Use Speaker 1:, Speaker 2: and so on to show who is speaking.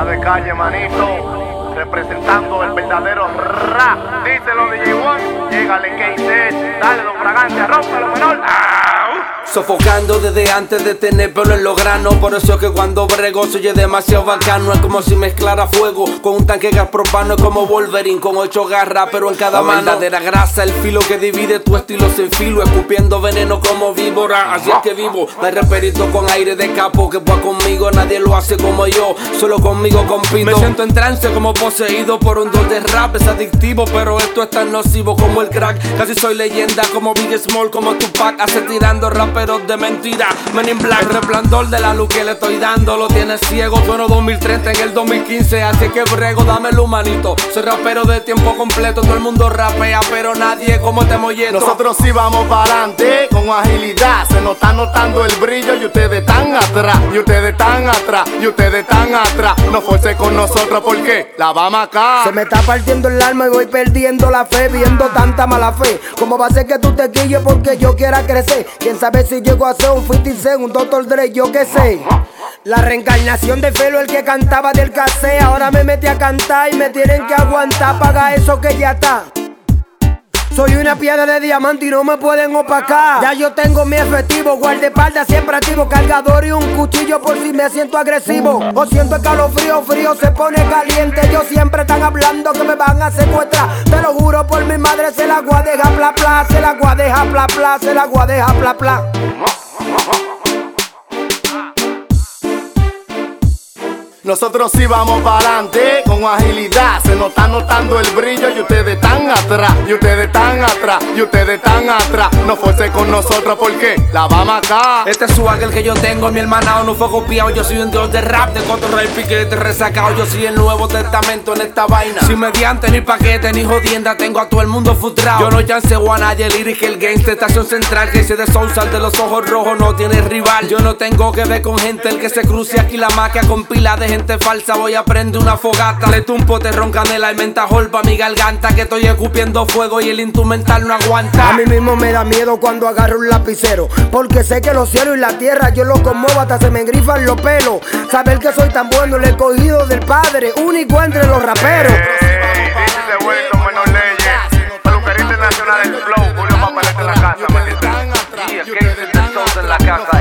Speaker 1: De calle, manito. Representando el verdadero rap. Díselo, DJ One. Llegale, KC. Dale, don Fragante, rompe lo menor.
Speaker 2: Sofocando desde antes de tener pelo en los granos. Por eso es que cuando brego soy demasiado bacano. Es como si mezclara fuego con un tanque gas propano. Es como Wolverine con ocho garras pero en cada mano. de la grasa El filo que divide tu estilo sin filo. Escupiendo veneno como víbora Así es que vivo, no hay reperito con aire de capo Que va conmigo, nadie lo hace como yo Solo conmigo compito. Me siento en trance como poseído por un don de rap. Es adictivo pero esto es tan nocivo como el crack. Casi soy leyenda como Big Small Como Tupac. Hace tirando rap pero de mentira. Men in Black, el resplandor de la luz que le estoy dando lo tiene ciego. Sueno 2030 en el 2015, así que brego, dame el humanito. Soy rapero de tiempo completo, todo el mundo rapea, pero nadie como te molleto.
Speaker 1: Nosotros sí vamos para adelante Se nos está notando el brillo y ustedes están atrás, y ustedes están atrás, y ustedes están atrás. No fuerce con nosotros porque la vamos acá.
Speaker 3: Se me está partiendo el alma y voy perdiendo la fe, viendo tanta mala fe. ¿Cómo va a ser que tú te quilles porque yo quiera crecer? ¿Quién sabe si llego a ser un 50 un Doctor Dre, yo qué sé. La reencarnación de Felo, el que cantaba del casé, ahora me metí a cantar y me tienen que aguantar, paga eso que ya está. Soy una piedra de diamante y no me pueden opacar. Ya yo tengo mi efectivo, guardaespaldas siempre activo, cargador y un cuchillo por si me siento agresivo. O siento el calofrío, frío se pone caliente. Yo siempre están hablando que me van a secuestrar. Te lo juro por mi madre, se la guadeja pla pla, se la guadeja pla pla, se la guadeja pla pla.
Speaker 1: Nosotros sí vamos para adelante con agilidad. Se nos está notando el brillo y ustedes están atrás. Y ustedes están atrás. Y ustedes están atrás. No fuerce con nosotros porque la vamos acá.
Speaker 2: Este es el que yo tengo. Mi hermana no fue copiado. Yo soy un dios de rap, de cotorra y piquete resacado. Yo soy el nuevo testamento en esta vaina. Sin mediante, ni paquete, ni jodienda. Tengo a todo el mundo frustrado. Yo no chanceo a nadie. El lyric, el gangster, estación central. Que se de Sousa, de los ojos rojos, no tiene rival. Yo no tengo que ver con gente. El que se cruce aquí la maquia con pila de gente falsa, voy a prender una fogata. Le tumpo, te roncanela y mentajol pa' mi garganta. Que estoy escupiendo fuego y el instrumental no aguanta.
Speaker 3: A mí mismo me da miedo cuando agarro un lapicero. Porque sé que los cielos y la tierra yo los conmuevo hasta se me engrifan los pelos. Saber que soy tan bueno, le he cogido del padre, único entre los raperos.
Speaker 1: de vuelto, menos leyes. Peluquería internacional, el flow, Julio Papelete en la casa, Y es que en la casa.